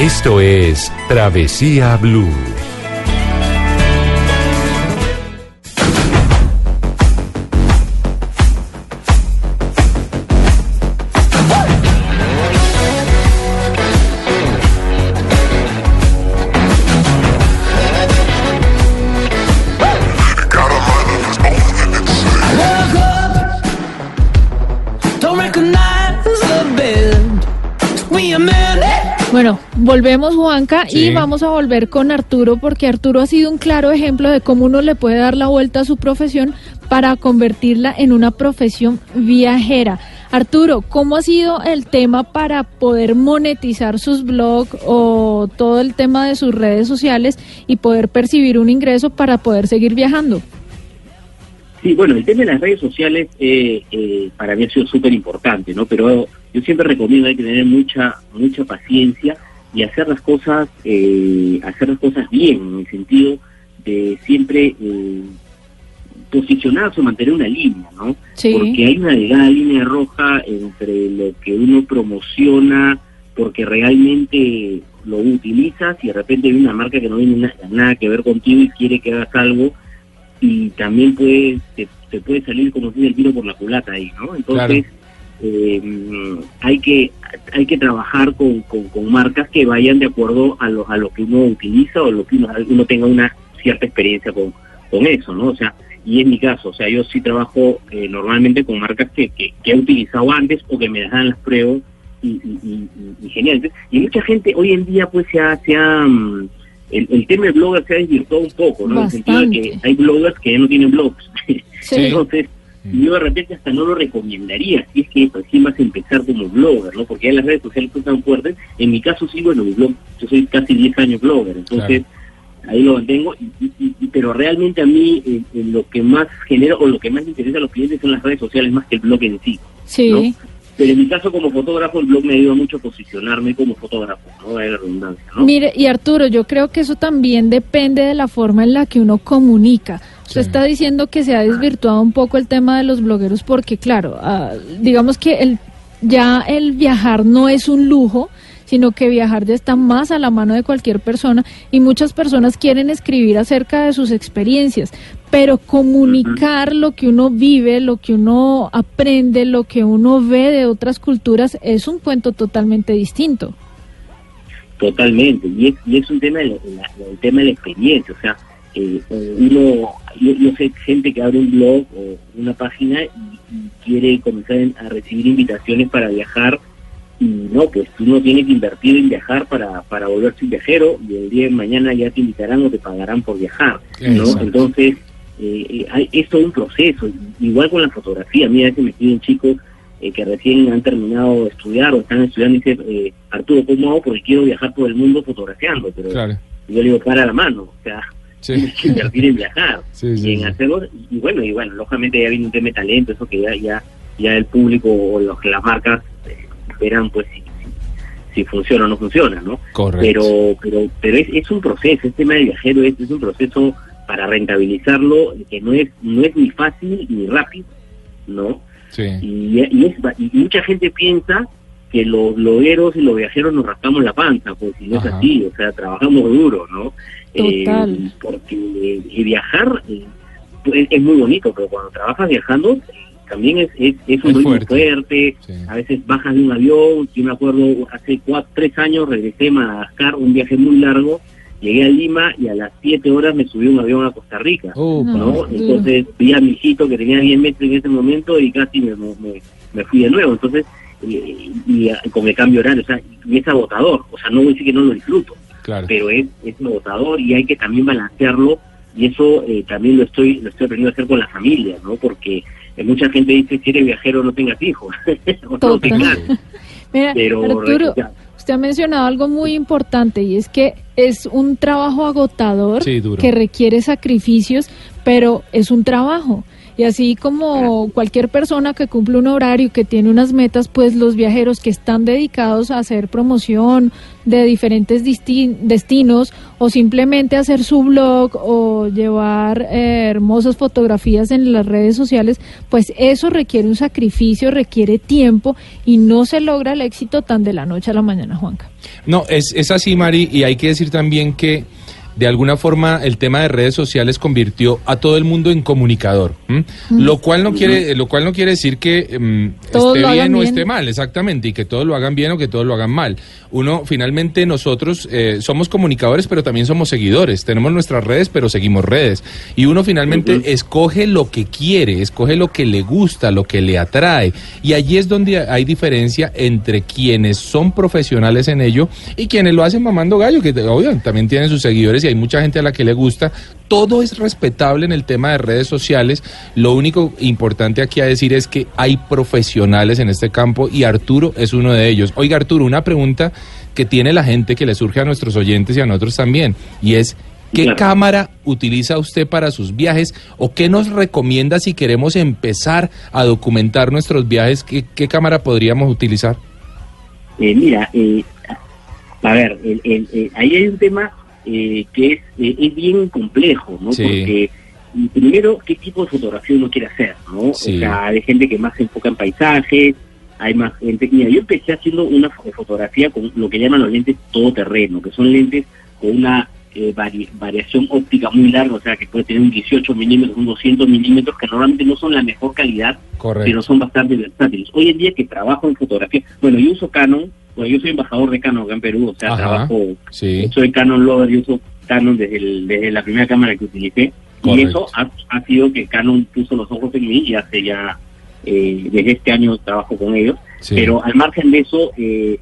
Esto es Travesía Blue. Volvemos Juanca Sí. y vamos a volver con Arturo porque Arturo ha sido un claro ejemplo de cómo uno le puede dar la vuelta a su profesión para convertirla en una profesión viajera. Arturo, ¿cómo ha sido el tema para poder monetizar sus blogs o todo el tema de sus redes sociales y poder percibir un ingreso para poder seguir viajando? Sí, bueno, el tema de las redes sociales eh, eh, para mí ha sido súper importante, ¿no? Pero yo siempre recomiendo hay que tener mucha mucha paciencia y hacer las cosas eh, hacer las cosas bien, en el sentido de siempre eh, posicionarse o mantener una línea, ¿no? Sí. Porque hay una delgada línea roja entre lo que uno promociona, porque realmente lo utilizas y de repente hay una marca que no tiene na- nada que ver contigo y quiere que hagas algo y también puede, te, te puede salir como si el tiro por la culata ahí, ¿no? Entonces, eh, hay que hay que trabajar con, con, con marcas que vayan de acuerdo a lo, a lo que uno utiliza o lo que uno, uno tenga una cierta experiencia con, con eso, ¿no? O sea, y en mi caso, o sea, yo sí trabajo eh, normalmente con marcas que, que, que he utilizado antes o que me dejan las pruebas y, y, y- genial. Y mucha gente hoy en día pues se ha, se ha, mm, el, el tema de blogger se ha desvirtuado un poco, ¿no? En el sentido de que Bastante. hay bloggers que ya no tienen blogs. Sí. <laughs> Entonces, yo de repente hasta no lo recomendaría si es que recién vas a empezar como blogger, ¿no? Porque ya las redes sociales son tan fuertes. En mi caso sí, bueno, mi blog, yo soy casi 10 años blogger, entonces ahí lo mantengo, y, y- y- pero realmente a mí eh, eh, lo que más genera o lo que más interesa a los clientes son las redes sociales más que el blog en sí. Sí. ¿no? Pero en mi caso como fotógrafo, el blog me ayuda mucho a posicionarme como fotógrafo, ¿no? Hay la redundancia, ¿no? Mire, y Arturo, yo creo que eso también depende de la forma en la que uno comunica. Usted está diciendo que se ha desvirtuado un poco el tema de los blogueros porque, claro, ah, digamos que el, ya el viajar no es un lujo, sino que viajar ya está más a la mano de cualquier persona y muchas personas quieren escribir acerca de sus experiencias, pero comunicar lo que uno vive, lo que uno aprende, lo que uno ve de otras culturas es un cuento totalmente distinto. Totalmente, y es, y es un tema de la, la- el tema de la experiencia, o sea, eh, uno, yo, yo sé gente que abre un blog o una página y, y quiere comenzar a recibir invitaciones para viajar y no, pues uno tiene que invertir en viajar para, para volverse un viajero y el día de mañana ya te invitarán o te pagarán por viajar, ¿no? Exacto. Entonces, eh, eh, hay- es todo un proceso, igual con la fotografía, mira, a veces me piden chicos eh, que recién han terminado de estudiar o están estudiando y dicen, eh, Arturo, ¿cómo hago? Porque quiero viajar por el mundo fotografiando, pero Claro. yo le digo, para la mano, o sea, Sí. invertir en viajar, Sí, sí, y en hacerlo, y bueno, y bueno, lógicamente ya viene un tema de talento, eso que ya, ya, ya el público o los, las marcas eh, verán pues si, si, funciona o no funciona, ¿no? Correcto. Pero, pero, pero es, es un proceso, este tema de viajero es, es un proceso para rentabilizarlo que no es, no es ni fácil ni rápido, ¿no? Sí. y, y es, y mucha gente piensa que los blogueros y los viajeros nos rascamos la panza, pues si no es así, o sea, trabajamos duro, ¿no? Total. Eh, porque eh, viajar eh, pues, es muy bonito, pero cuando trabajas viajando también es, es, es un Es ritmo fuerte. fuerte, a veces bajas de un avión, yo me acuerdo hace cuatro, tres años regresé a Madagascar, un viaje muy largo, llegué a Lima y a las siete horas me subí a un avión a Costa Rica. Oh, ¿no? Entonces vi a mi hijito que tenía 10 metros en ese momento y casi me, me, me fui de nuevo. Entonces, eh, y, eh, con el cambio horario, o sea, y es agotador. O sea, no voy a decir que no lo disfruto, Claro. pero es, es agotador y hay que también balancearlo y eso eh, también lo estoy lo estoy aprendiendo a hacer con la familia, ¿no? Porque eh, mucha gente dice, si eres viajero no tengas hijos. <laughs> O no, claro. <laughs> Mira, Pero, Arturo, ya. usted ha mencionado algo muy importante y es que es un trabajo agotador Sí, que requiere sacrificios, pero es un trabajo. Y así como cualquier persona que cumple un horario, que tiene unas metas, pues los viajeros que están dedicados a hacer promoción de diferentes destinos o simplemente hacer su blog o llevar eh, hermosas fotografías en las redes sociales, pues eso requiere un sacrificio, requiere tiempo y no se logra el éxito tan de la noche a la mañana, Juanca. No, es, es así, Mari, y hay que decir también que de alguna forma el tema de redes sociales convirtió a todo el mundo en comunicador, ¿m? lo cual no quiere, lo cual no quiere decir que mm, Todos esté bien o bien. esté mal, exactamente, y que todos lo hagan bien o que todos lo hagan mal. Uno, finalmente, nosotros eh, somos comunicadores, pero también somos seguidores. Tenemos nuestras redes, pero seguimos redes. Y uno finalmente escoge lo que quiere, escoge lo que le gusta, lo que le atrae. Y allí es donde hay diferencia entre quienes son profesionales en ello y quienes lo hacen mamando gallo, que obvio, también tienen sus seguidores y hay mucha gente a la que le gusta. Todo es respetable en el tema de redes sociales. Lo único importante aquí a decir es que hay profesionales en este campo y Arturo es uno de ellos. Oiga, Arturo, una pregunta que tiene la gente que le surge a nuestros oyentes y a nosotros también, y es ¿Qué Claro. cámara utiliza usted para sus viajes o qué nos recomienda si queremos empezar a documentar nuestros viajes? ¿Qué, qué cámara podríamos utilizar? Eh, mira, eh, a ver, el- el- eh, ahí hay un tema eh, que es, eh, es bien complejo, ¿no? Sí. Porque mm, primero, ¿qué tipo de fotografía uno quiere hacer, no? Sí. O sea, hay gente que más se enfoca en paisajes, hay más gente... Mira, yo empecé haciendo una fo- fotografía con lo que llaman los lentes todoterreno, que son lentes con una eh, vari- variación óptica muy larga, o sea, que puede tener un 18 milímetros, un 200 milímetros, que normalmente no son la mejor calidad, Correcto. pero son bastante versátiles. Hoy en día que trabajo en fotografía, bueno, yo uso Canon, bueno, yo soy embajador de Canon acá en Perú, o sea, Ajá, trabajo, sí. soy Canon lover, yo uso Canon desde, el- desde la primera cámara que utilicé, y Correcto. eso ha, ha sido que Canon puso los ojos en mí y hace ya, eh, desde este año trabajo con ellos, Sí. pero al margen de eso, eh,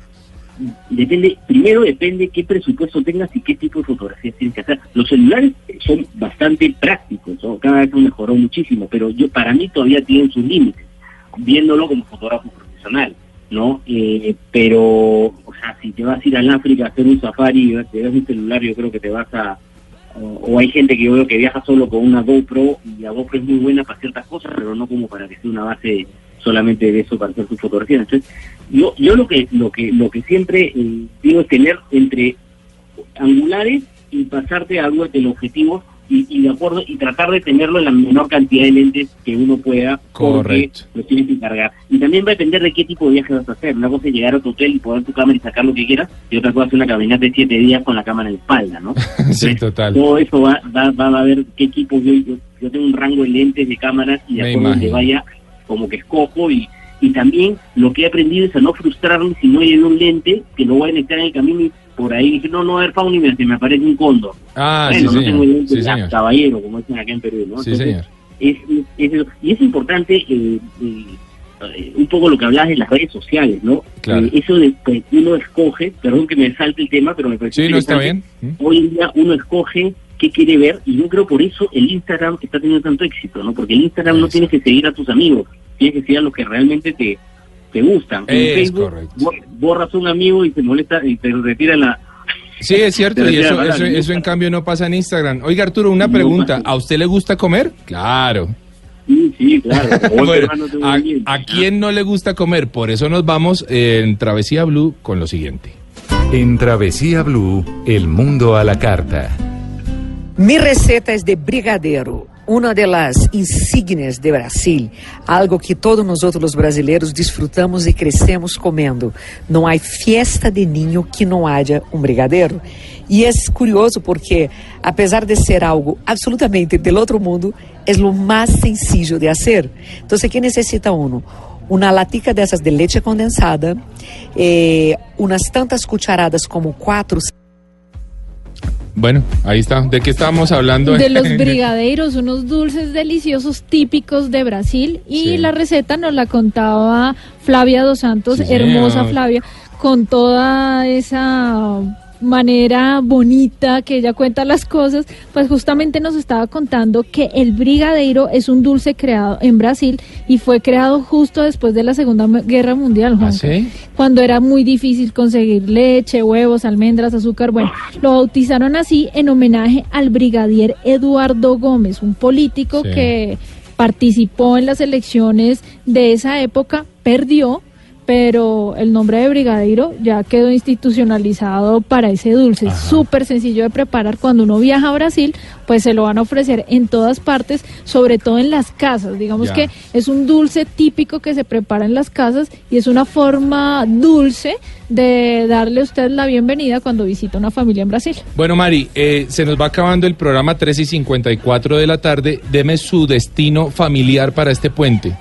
depende, primero depende qué presupuesto tengas y qué tipo de fotografías tienes que hacer. Los celulares son bastante prácticos, ¿no? cada vez mejorado muchísimo, pero yo para mí todavía tienen sus límites, viéndolo como fotógrafo profesional, ¿no? Eh, pero, o sea, si te vas a ir al África a hacer un safari y te das un celular, yo creo que te vas a... O, o hay gente que yo veo que viaja solo con una GoPro y la GoPro es muy buena para ciertas cosas, pero no como para que sea una base solamente de eso para hacer tus fotografías. Entonces, yo yo lo que lo que lo que siempre eh, digo es tener entre angulares y pasarte a algo de teleobjetivos y, y de acuerdo y tratar de tenerlo en la menor cantidad de lentes que uno pueda Correcto. porque lo tienes que cargar y también va a depender de qué tipo de viaje vas a hacer una cosa es llegar a tu hotel y poner tu cámara y sacar lo que quieras y otra cosa es una caminata de siete días con la cámara en la espalda no <laughs> sí, Entonces, total. todo eso va, va, va a ver qué equipo yo, yo, yo tengo un rango de lentes de cámaras y de acuerdo a donde vaya como que escojo y, y también lo que he aprendido es a no frustrarme si no llevo un lente que lo voy a necesitar en el camino y por ahí dije no no a ver Fauni se me aparece un cóndor Ah, bueno, sí, no tengo lentes Sí, señor. caballero como dicen acá en Perú ¿no? Sí, Entonces, señor. es, es y es importante eh, eh, un poco lo que hablabas de las redes sociales, ¿no? Claro. Eh, eso de que uno escoge, perdón que me salte el tema, pero me parece Sí, no está bien. interesante. Hoy en día uno escoge qué quiere ver y yo creo por eso el Instagram está teniendo tanto éxito, ¿no? Porque el Instagram no tienes que seguir a tus amigos, tienes que seguir a los que realmente te, te gustan. En Es Facebook correcto. bor- borras un amigo y se molesta y te retira la... Sí, es cierto, y eso, eso, eso en cambio no pasa en Instagram. Oiga, Arturo, una No pregunta. pasa. ¿A usted le gusta comer? Claro. Sí, sí, claro. <laughs> Bueno, ¿a, a quién no le gusta comer? Por eso nos vamos en Travesía Blue con lo siguiente. En Travesía Blue, el mundo a la carta. Mi receta es de brigadeiro, una de las insignias de Brasil, algo que todos nosotros los brasileiros disfrutamos y crecemos comendo. No hay fiesta de niño que no haya un brigadeiro. Y es curioso porque, apesar de ser algo absolutamente del otro mundo, es lo más sencillo de hacer. Entonces, ¿qué necesita uno? Una latica dessas de leche condensada, eh, unas tantas cucharadas como cuatro, Bueno, ahí está. ¿De qué estábamos hablando? De los <laughs> brigadeiros, unos dulces deliciosos típicos de Brasil. Y Sí. la receta nos la contaba Flavia Dos Santos, Sí, hermosa. Flavia, con toda esa manera bonita que ella cuenta las cosas, pues justamente nos estaba contando que el brigadeiro es un dulce creado en Brasil y fue creado justo después de la Segunda Guerra Mundial, ¿Ah, Juanca sí? cuando era muy difícil conseguir leche, huevos, almendras, azúcar. Bueno, lo bautizaron así en homenaje al brigadier Eduardo Gómez, un político Sí. que participó en las elecciones de esa época, perdió, pero el nombre de brigadeiro ya quedó institucionalizado para ese dulce. Es súper sencillo de preparar. Cuando uno viaja a Brasil, pues se lo van a ofrecer en todas partes, sobre todo en las casas. Digamos Ya. que es un dulce típico que se prepara en las casas y es una forma dulce de darle a usted la bienvenida cuando visita una familia en Brasil. Bueno, Mari, eh, se nos va acabando el programa 3 y 54 de la tarde. Deme su destino familiar para este puente.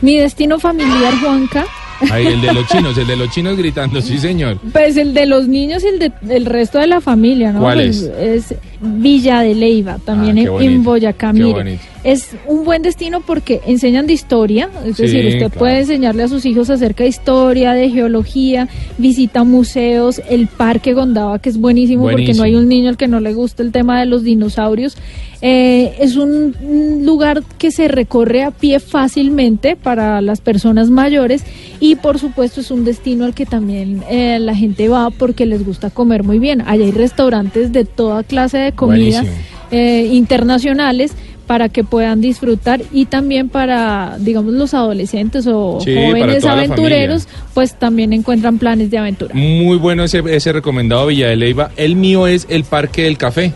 Mi destino familiar, Juanca, Ahí, el de los chinos, el de los chinos gritando, sí, señor. pues el de los niños y el de- del resto de la familia, ¿no? ¿Cuál Pues, es? Villa de Leiva, también Ah, en- bonito, en Boyacá. Mire, es un buen destino porque enseñan de historia, es Sí, decir, usted claro. puede enseñarle a sus hijos acerca de historia, de geología, visita museos, el Parque Gondaba, que es buenísimo, porque no hay un niño al que no le guste el tema de los dinosaurios. Eh, es un un lugar que se recorre a pie fácilmente para las personas mayores y por supuesto es un destino al que también eh, la gente va porque les gusta comer muy bien. Allá hay restaurantes de toda clase de comidas eh, internacionales para que puedan disfrutar y también para, digamos, los adolescentes o Sí, jóvenes aventureros, pues también encuentran planes de aventura. Muy bueno ese, ese recomendado Villa de Leyva. El mío es el Parque del Café.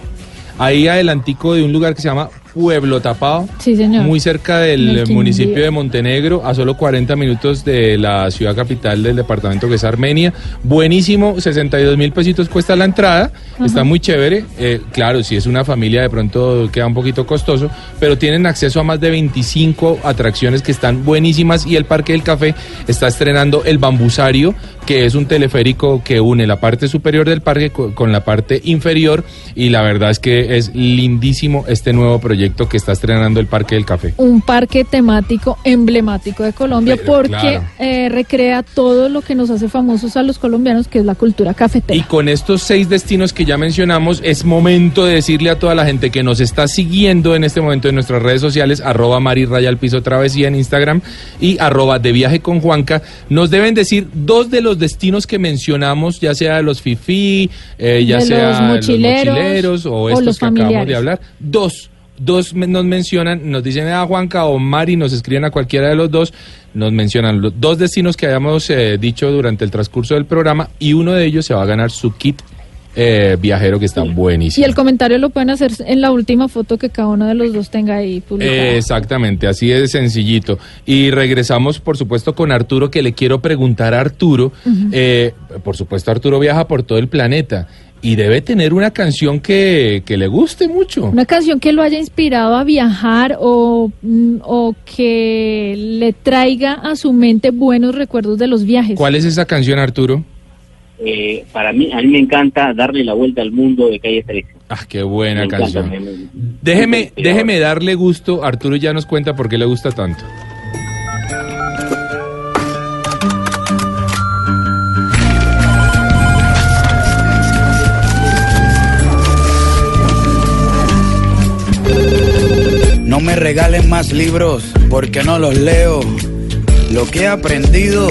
Ahí adelantico de un lugar que se llama Pueblo Tapado. Sí, señor. Muy cerca del municipio de Montenegro, a solo 40 minutos de la ciudad capital del departamento que es Armenia. Buenísimo, 62 mil pesitos cuesta la entrada, está muy chévere. Eh, claro, si es una familia de pronto queda un poquito costoso, pero tienen acceso a más de 25 atracciones que están buenísimas y el Parque del Café está estrenando el Bambusario, que es un teleférico que une la parte superior del parque co- con la parte inferior y la verdad es que es lindísimo este nuevo proyecto que está estrenando el Parque del Café. un parque temático emblemático de Colombia Pero, porque claro. eh, recrea todo lo que nos hace famosos a los colombianos, que es la cultura cafetera. Y con estos seis destinos que ya mencionamos, es momento de decirle a toda la gente que nos está siguiendo en este momento en nuestras redes sociales, arroba Mari Raya al Piso Travesía en Instagram y arroba de viaje con Juanca, nos deben decir dos de los destinos que mencionamos, ya sea los FIFI, eh, ya De sea los mochileros, mochileros o o estos los que acabamos de hablar. Dos. Dos nos mencionan, nos dicen a Juanca o Mari, nos escriben a cualquiera de los dos, nos mencionan los dos destinos que habíamos eh, dicho durante el transcurso del programa y uno de ellos se va a ganar su kit eh, viajero que está Y buenísimo. el comentario lo pueden hacer en la última foto que cada uno de los dos tenga ahí publicada. Eh, Exactamente, así de sencillito. Y regresamos, por supuesto, con Arturo, que le quiero preguntar a Arturo. eh, por supuesto, Arturo viaja por todo el planeta y debe tener una canción que, que le guste mucho. Una canción que lo haya inspirado a viajar o, mm, o que le traiga a su mente buenos recuerdos de los viajes. ¿Cuál es esa canción, Arturo? Eh, para mí, a mí me encanta darle la vuelta al mundo de Calle 13. Ah, qué buena Me encanta, canción. me- me- Déjeme, me- déjeme darle gusto. Arturo ya nos cuenta por qué le gusta tanto. No me regalen más libros porque no los leo. Lo que he aprendido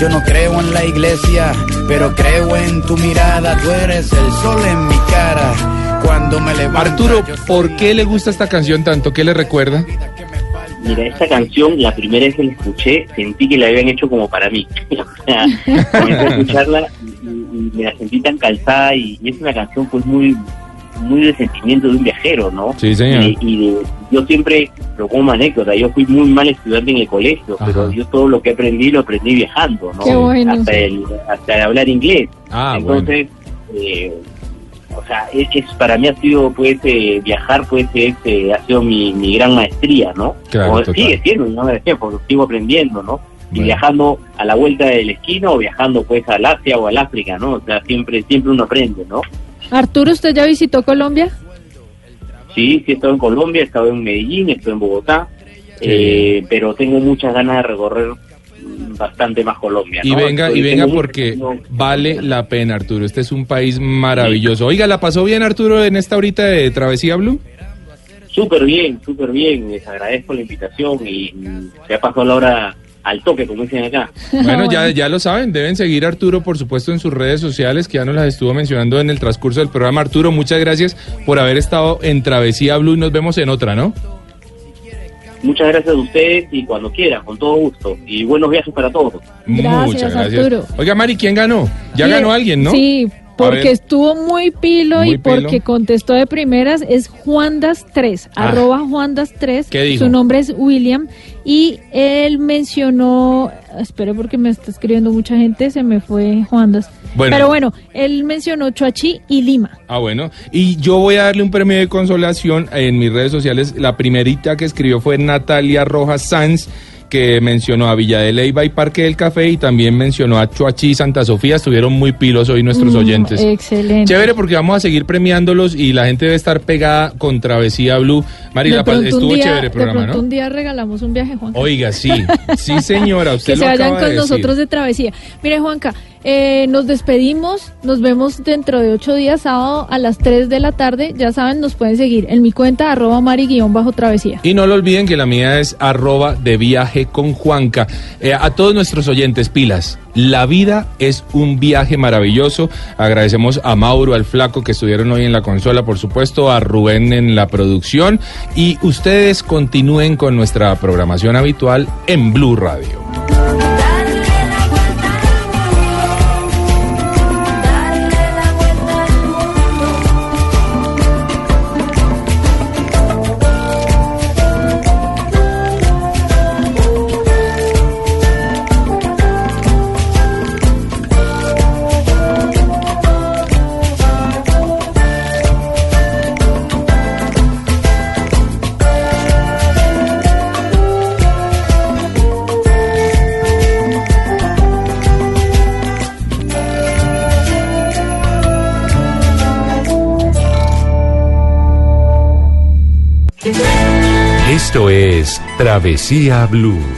Yo no creo en la iglesia, pero creo en tu mirada. Tú eres el sol en mi cara. Cuando me levanto. Arturo, ¿por qué le gusta esta canción tanto? ¿Qué le recuerda? Mira, esta canción, la primera vez que la escuché, sentí que la habían hecho como para mí. <laughs> o sea, comencé a escucharla me la sentí tan calzada y, y es una canción pues muy muy de sentimiento de un viajero, ¿no? Sí, señor. Y, y de- yo siempre, lo como anécdota, yo fui muy mal estudiante en el colegio, Ajá. pero yo todo lo que aprendí lo aprendí viajando, ¿no? Qué bueno. Hasta, el, hasta el hablar inglés. Ah, bueno. Entonces, eh, o sea, es, es- para mí ha sido, pues, eh, viajar, pues, es, eh, ha sido mi, mi gran maestría, ¿no? Claro, o sigue siendo mi gran maestría, porque sigo aprendiendo, ¿no? Y Bueno. viajando a la vuelta de la esquina o viajando, pues, al Asia o al África, ¿no? O sea, siempre, siempre uno aprende, ¿no? Arturo, ¿usted ya visitó Colombia? Sí, sí he estado en Colombia, he estado en Medellín, he estado en Bogotá, eh, pero tengo muchas ganas de recorrer bastante más Colombia. Y venga, Estoy- y venga porque mucho- vale la pena, Arturo. Este es un país maravilloso. Oiga, ¿la pasó bien, Arturo, en esta horita de Travesía Blue? Súper bien, súper bien. Les agradezco la invitación y se ha pasado la hora al toque, como dicen acá. <laughs> Bueno, ya, ya lo saben, deben seguir a Arturo, por supuesto, en sus redes sociales, que ya nos las estuvo mencionando en el transcurso del programa. Arturo, muchas gracias por haber estado en Travesía Blue y nos vemos en otra, ¿no? Muchas gracias a ustedes y cuando quieran, con todo gusto. Y buenos viajes para todos. Gracias, muchas gracias. Arturo. Oiga, Mari, ¿quién ganó? Ya Sí, ganó alguien, ¿no? Sí, porque estuvo muy pilo Muy y porque pilo. contestó de primeras. Es Juandas3, Ah. arroba Juandas3. ¿Qué dijo? Su nombre es William Y él mencionó, espere porque me está escribiendo mucha gente, se me fue Juandas. Bueno. Pero bueno, él mencionó Chuachi y Lima. Ah, bueno. Y yo voy a darle un premio de consolación en mis redes sociales. La primerita que escribió fue Natalia Rojas Sanz que mencionó a Villa de Leyva y Parque del Café y también mencionó a Chuachi y Santa Sofía. Estuvieron muy pilos hoy nuestros Mm, oyentes. Excelente. Chévere porque vamos a seguir premiándolos y la gente debe estar pegada con Travesía Blue. Mari, De la pa- pronto un estuvo día- chévere el programa, De pronto ¿no? un día regalamos un viaje, Juan. Oiga, sí, <laughs> sí señora, usted que lo se vayan con de decir. nosotros de travesía. Mire, Juanca, eh, nos despedimos, nos vemos dentro de ocho días, sábado a las 3 de la tarde. Ya saben, nos pueden seguir en mi cuenta, arroba mari-travesía. Y no lo olviden que la mía es arroba de viaje con Juanca. Eh, a todos nuestros oyentes, pilas. La vida es un viaje maravilloso. Agradecemos a Mauro, al Flaco que estuvieron hoy en la consola, por supuesto, a Rubén en la producción. Y ustedes continúen con nuestra programación habitual en Blue Radio. Travesía Blue.